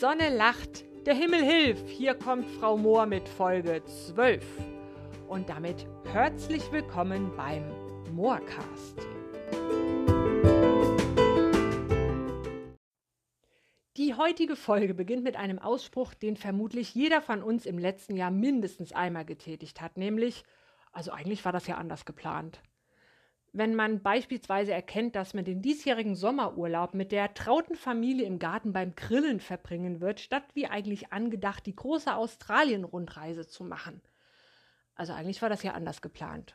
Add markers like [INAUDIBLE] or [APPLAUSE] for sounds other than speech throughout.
Sonne lacht, der Himmel hilft. Hier kommt Frau Mohr mit Folge 12. Und damit herzlich willkommen beim Moorcast. Die heutige Folge beginnt mit einem Ausspruch, den vermutlich jeder von uns im letzten Jahr mindestens einmal getätigt hat, nämlich, also eigentlich war das ja anders geplant wenn man beispielsweise erkennt, dass man den diesjährigen Sommerurlaub mit der trauten Familie im Garten beim Grillen verbringen wird, statt wie eigentlich angedacht die große Australien-Rundreise zu machen. Also eigentlich war das ja anders geplant.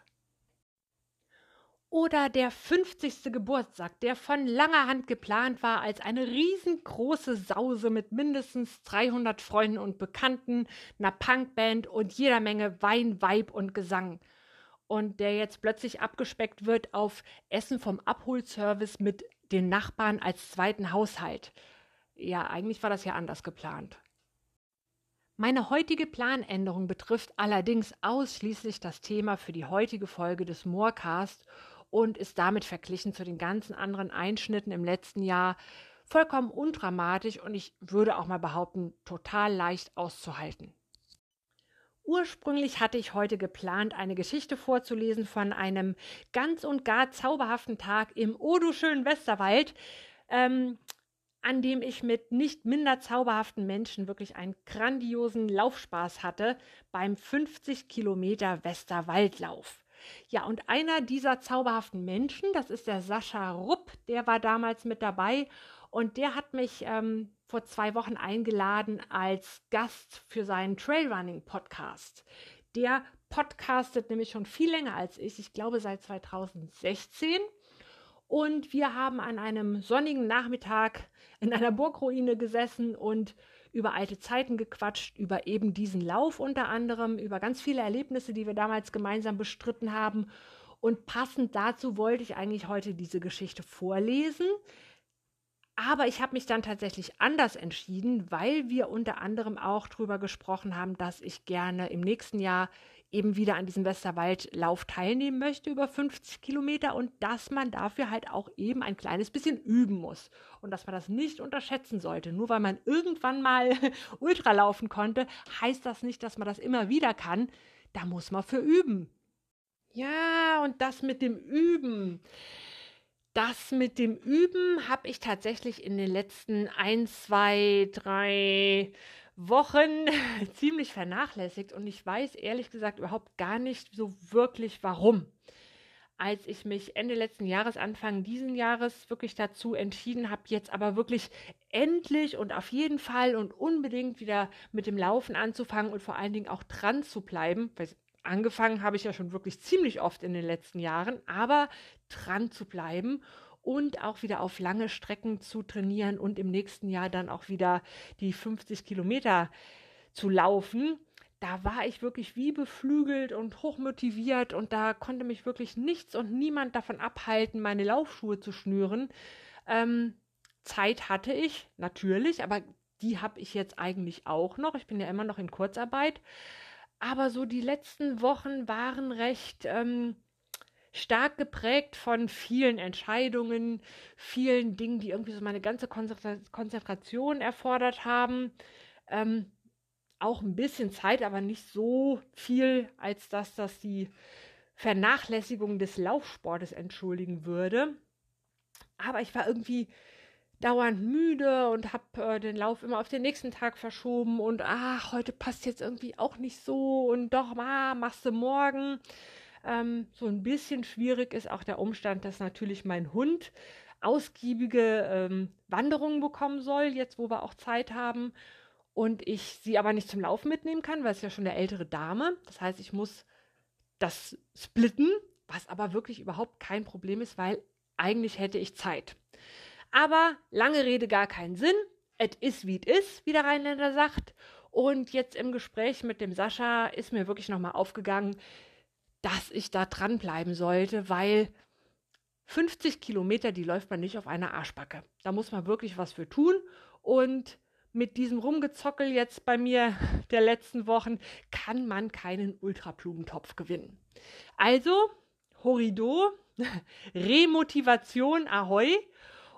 Oder der 50. Geburtstag, der von langer Hand geplant war als eine riesengroße Sause mit mindestens 300 Freunden und Bekannten, einer Punkband und jeder Menge Wein, Weib und Gesang – und der jetzt plötzlich abgespeckt wird auf Essen vom Abholservice mit den Nachbarn als zweiten Haushalt. Ja, eigentlich war das ja anders geplant. Meine heutige Planänderung betrifft allerdings ausschließlich das Thema für die heutige Folge des Moorcast und ist damit verglichen zu den ganzen anderen Einschnitten im letzten Jahr vollkommen undramatisch und ich würde auch mal behaupten, total leicht auszuhalten. Ursprünglich hatte ich heute geplant, eine Geschichte vorzulesen von einem ganz und gar zauberhaften Tag im O du schönen Westerwald, ähm, an dem ich mit nicht minder zauberhaften Menschen wirklich einen grandiosen Laufspaß hatte beim 50 Kilometer Westerwaldlauf. Ja, und einer dieser zauberhaften Menschen, das ist der Sascha Rupp, der war damals mit dabei und der hat mich ähm, vor zwei Wochen eingeladen als Gast für seinen Trailrunning-Podcast. Der podcastet nämlich schon viel länger als ich, ich glaube seit 2016. Und wir haben an einem sonnigen Nachmittag in einer Burgruine gesessen und über alte Zeiten gequatscht, über eben diesen Lauf unter anderem, über ganz viele Erlebnisse, die wir damals gemeinsam bestritten haben. Und passend dazu wollte ich eigentlich heute diese Geschichte vorlesen. Aber ich habe mich dann tatsächlich anders entschieden, weil wir unter anderem auch darüber gesprochen haben, dass ich gerne im nächsten Jahr eben wieder an diesem Westerwaldlauf teilnehmen möchte über 50 Kilometer und dass man dafür halt auch eben ein kleines bisschen üben muss und dass man das nicht unterschätzen sollte. Nur weil man irgendwann mal [LAUGHS] Ultra laufen konnte, heißt das nicht, dass man das immer wieder kann. Da muss man für üben. Ja, und das mit dem Üben. Das mit dem Üben habe ich tatsächlich in den letzten ein, zwei, drei Wochen [LAUGHS] ziemlich vernachlässigt und ich weiß ehrlich gesagt überhaupt gar nicht so wirklich warum. Als ich mich Ende letzten Jahres, Anfang diesen Jahres wirklich dazu entschieden habe, jetzt aber wirklich endlich und auf jeden Fall und unbedingt wieder mit dem Laufen anzufangen und vor allen Dingen auch dran zu bleiben, angefangen habe ich ja schon wirklich ziemlich oft in den letzten Jahren, aber dran zu bleiben und auch wieder auf lange Strecken zu trainieren und im nächsten Jahr dann auch wieder die 50 Kilometer zu laufen. Da war ich wirklich wie beflügelt und hochmotiviert und da konnte mich wirklich nichts und niemand davon abhalten, meine Laufschuhe zu schnüren. Ähm, Zeit hatte ich natürlich, aber die habe ich jetzt eigentlich auch noch. Ich bin ja immer noch in Kurzarbeit. Aber so die letzten Wochen waren recht ähm, stark geprägt von vielen Entscheidungen, vielen Dingen, die irgendwie so meine ganze Konzentration erfordert haben. Ähm, auch ein bisschen Zeit, aber nicht so viel, als dass das die Vernachlässigung des Laufsportes entschuldigen würde. Aber ich war irgendwie dauernd müde und habe äh, den Lauf immer auf den nächsten Tag verschoben und ach, heute passt jetzt irgendwie auch nicht so und doch, ah, machst du morgen. Ähm, so ein bisschen schwierig ist auch der Umstand, dass natürlich mein Hund ausgiebige ähm, Wanderungen bekommen soll, jetzt wo wir auch Zeit haben und ich sie aber nicht zum Laufen mitnehmen kann, weil es ja schon eine ältere Dame. Das heißt, ich muss das splitten, was aber wirklich überhaupt kein Problem ist, weil eigentlich hätte ich Zeit. Aber lange Rede, gar keinen Sinn. Es ist, wie es ist, wie der Rheinländer sagt. Und jetzt im Gespräch mit dem Sascha ist mir wirklich nochmal aufgegangen, dass ich da dranbleiben sollte, weil 50 Kilometer, die läuft man nicht auf einer Arschbacke. Da muss man wirklich was für tun. Und mit diesem Rumgezockel jetzt bei mir der letzten Wochen kann man keinen Ultrablumentopf gewinnen. Also, Horido, [LAUGHS] Remotivation, Ahoi.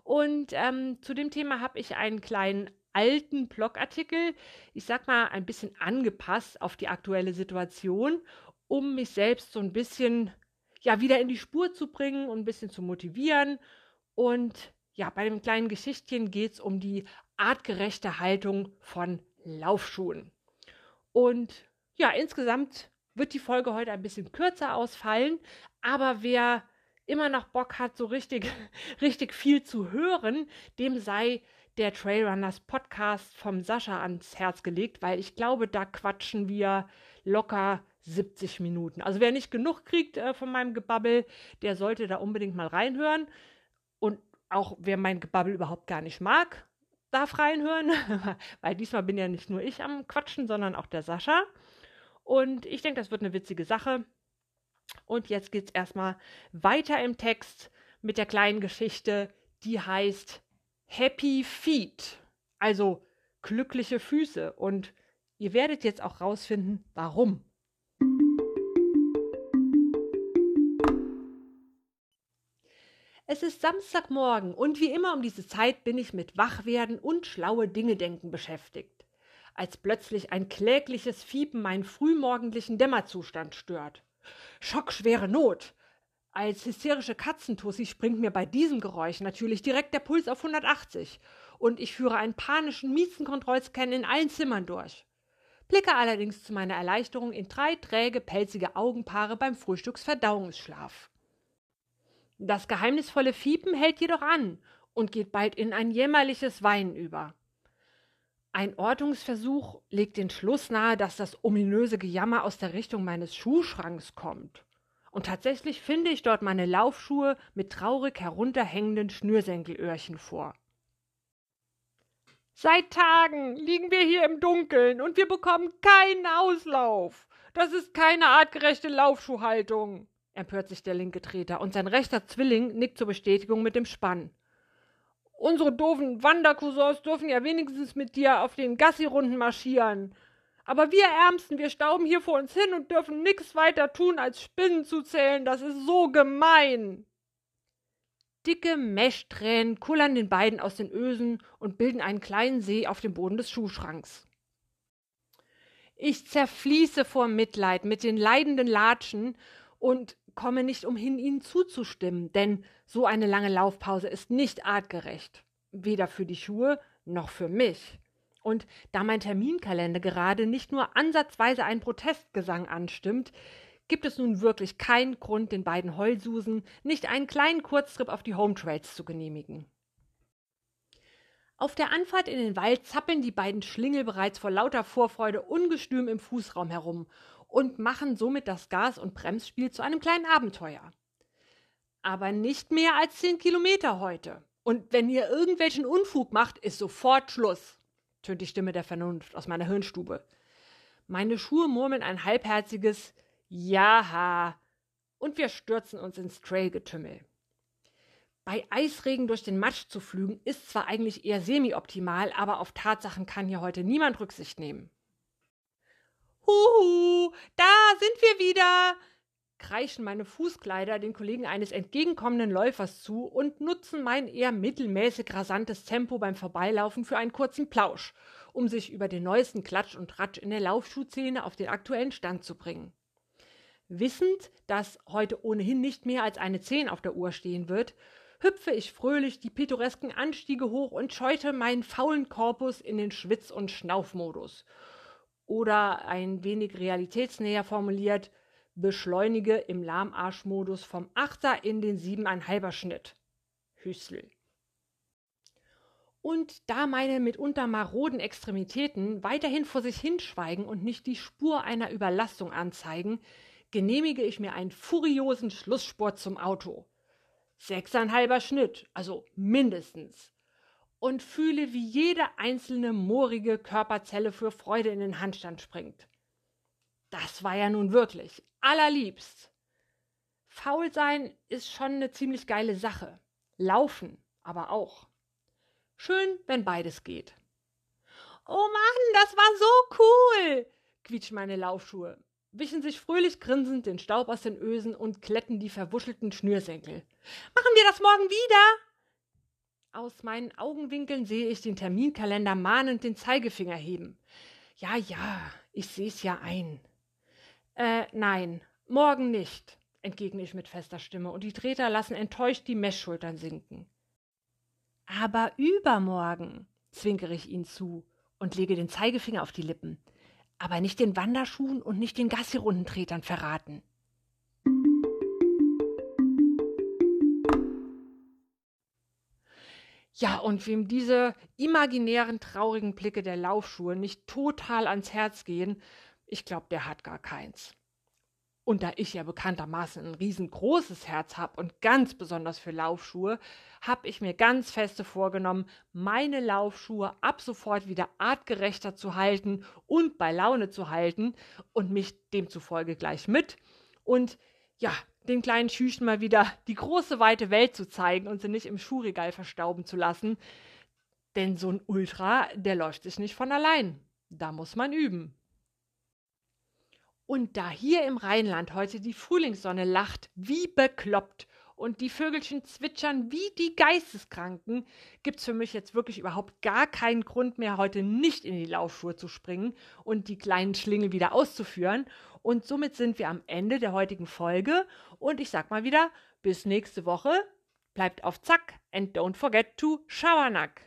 Und ähm, zu dem Thema habe ich einen kleinen alten Blogartikel, ich sag mal, ein bisschen angepasst auf die aktuelle Situation, um mich selbst so ein bisschen ja wieder in die Spur zu bringen und ein bisschen zu motivieren. Und ja, bei dem kleinen Geschichtchen geht es um die artgerechte Haltung von Laufschuhen. Und ja, insgesamt wird die Folge heute ein bisschen kürzer ausfallen, aber wer immer noch Bock hat, so richtig, [LAUGHS] richtig viel zu hören, dem sei der Trailrunners Podcast vom Sascha ans Herz gelegt, weil ich glaube, da quatschen wir locker 70 Minuten. Also wer nicht genug kriegt äh, von meinem Gebabbel, der sollte da unbedingt mal reinhören. Und auch wer mein Gebabbel überhaupt gar nicht mag, darf reinhören, [LAUGHS] weil diesmal bin ja nicht nur ich am Quatschen, sondern auch der Sascha. Und ich denke, das wird eine witzige Sache. Und jetzt geht es erstmal weiter im Text mit der kleinen Geschichte, die heißt Happy Feet, also glückliche Füße. Und ihr werdet jetzt auch rausfinden, warum. Es ist Samstagmorgen und wie immer um diese Zeit bin ich mit Wachwerden und schlaue Dinge denken beschäftigt. Als plötzlich ein klägliches Fiepen meinen frühmorgendlichen Dämmerzustand stört. Schockschwere Not. Als hysterische Katzentussi springt mir bei diesem Geräusch natürlich direkt der Puls auf 180 und ich führe einen panischen Miezenkontrollscan in allen Zimmern durch. Blicke allerdings zu meiner Erleichterung in drei träge, pelzige Augenpaare beim Frühstücksverdauungsschlaf. Das geheimnisvolle Fiepen hält jedoch an und geht bald in ein jämmerliches Weinen über. Ein Ortungsversuch legt den Schluss nahe, dass das ominöse Gejammer aus der Richtung meines Schuhschranks kommt. Und tatsächlich finde ich dort meine Laufschuhe mit traurig herunterhängenden Schnürsenkelöhrchen vor. Seit Tagen liegen wir hier im Dunkeln und wir bekommen keinen Auslauf. Das ist keine artgerechte Laufschuhhaltung empört sich der linke Treter, und sein rechter Zwilling nickt zur Bestätigung mit dem Spann. Unsere doofen Wandercousins dürfen ja wenigstens mit dir auf den Gassi-Runden marschieren. Aber wir Ärmsten, wir stauben hier vor uns hin und dürfen nix weiter tun, als Spinnen zu zählen. Das ist so gemein. Dicke Meschtränen kullern den beiden aus den Ösen und bilden einen kleinen See auf dem Boden des Schuhschranks. Ich zerfließe vor Mitleid mit den leidenden Latschen und komme nicht umhin, ihnen zuzustimmen, denn so eine lange Laufpause ist nicht artgerecht, weder für die Schuhe noch für mich. Und da mein Terminkalender gerade nicht nur ansatzweise einen Protestgesang anstimmt, gibt es nun wirklich keinen Grund, den beiden Heulsusen nicht einen kleinen Kurztrip auf die Home Trails zu genehmigen. Auf der Anfahrt in den Wald zappeln die beiden Schlingel bereits vor lauter Vorfreude ungestüm im Fußraum herum und machen somit das Gas- und Bremsspiel zu einem kleinen Abenteuer. Aber nicht mehr als zehn Kilometer heute. Und wenn ihr irgendwelchen Unfug macht, ist sofort Schluss, tönt die Stimme der Vernunft aus meiner Hirnstube. Meine Schuhe murmeln ein halbherziges Jaha und wir stürzen uns ins Trailgetümmel. Bei Eisregen durch den Matsch zu flügen ist zwar eigentlich eher semi-optimal, aber auf Tatsachen kann hier heute niemand Rücksicht nehmen. Huhu, da sind wir wieder! kreischen meine Fußkleider den Kollegen eines entgegenkommenden Läufers zu und nutzen mein eher mittelmäßig rasantes Tempo beim Vorbeilaufen für einen kurzen Plausch, um sich über den neuesten Klatsch und Tratsch in der Laufschuhszene auf den aktuellen Stand zu bringen. Wissend, dass heute ohnehin nicht mehr als eine Zehn auf der Uhr stehen wird, hüpfe ich fröhlich die pittoresken Anstiege hoch und scheute meinen faulen Korpus in den Schwitz- und Schnaufmodus – oder ein wenig realitätsnäher formuliert, beschleunige im Lahmarschmodus vom 8er in den 7,5er Schnitt. Hüssel. Und da meine mitunter maroden Extremitäten weiterhin vor sich hinschweigen und nicht die Spur einer Überlastung anzeigen, genehmige ich mir einen furiosen Schlusssport zum Auto. Sechseinhalber Schnitt, also mindestens und fühle, wie jede einzelne moorige Körperzelle für Freude in den Handstand springt. Das war ja nun wirklich allerliebst. Faul sein ist schon eine ziemlich geile Sache. Laufen aber auch. Schön, wenn beides geht. Oh Mann, das war so cool! quietschen meine Laufschuhe, wischen sich fröhlich grinsend den Staub aus den Ösen und kletten die verwuschelten Schnürsenkel. Machen wir das morgen wieder? Aus meinen Augenwinkeln sehe ich den Terminkalender mahnend den Zeigefinger heben. Ja, ja, ich seh's ja ein. Äh, nein, morgen nicht, entgegne ich mit fester Stimme, und die Treter lassen enttäuscht die Messschultern sinken. Aber übermorgen, zwinkere ich ihnen zu und lege den Zeigefinger auf die Lippen. Aber nicht den Wanderschuhen und nicht den Gassi-Rundentretern verraten. Ja, und wem diese imaginären traurigen Blicke der Laufschuhe nicht total ans Herz gehen, ich glaube, der hat gar keins. Und da ich ja bekanntermaßen ein riesengroßes Herz habe und ganz besonders für Laufschuhe, habe ich mir ganz feste vorgenommen, meine Laufschuhe ab sofort wieder artgerechter zu halten und bei Laune zu halten und mich demzufolge gleich mit. Und ja, den kleinen Schüchen mal wieder die große weite Welt zu zeigen und sie nicht im Schuhregal verstauben zu lassen. Denn so ein Ultra, der läuft sich nicht von allein. Da muss man üben. Und da hier im Rheinland heute die Frühlingssonne lacht, wie bekloppt, und die Vögelchen zwitschern wie die Geisteskranken, gibt's für mich jetzt wirklich überhaupt gar keinen Grund mehr, heute nicht in die Laufschuhe zu springen und die kleinen Schlingel wieder auszuführen. Und somit sind wir am Ende der heutigen Folge. Und ich sag mal wieder, bis nächste Woche. Bleibt auf Zack and don't forget to Schabernack.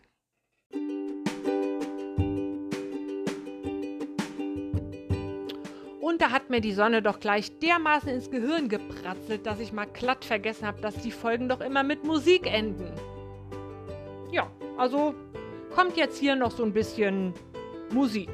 Und da hat mir die Sonne doch gleich dermaßen ins Gehirn gepratzelt, dass ich mal glatt vergessen habe, dass die Folgen doch immer mit Musik enden. Ja, also kommt jetzt hier noch so ein bisschen Musik.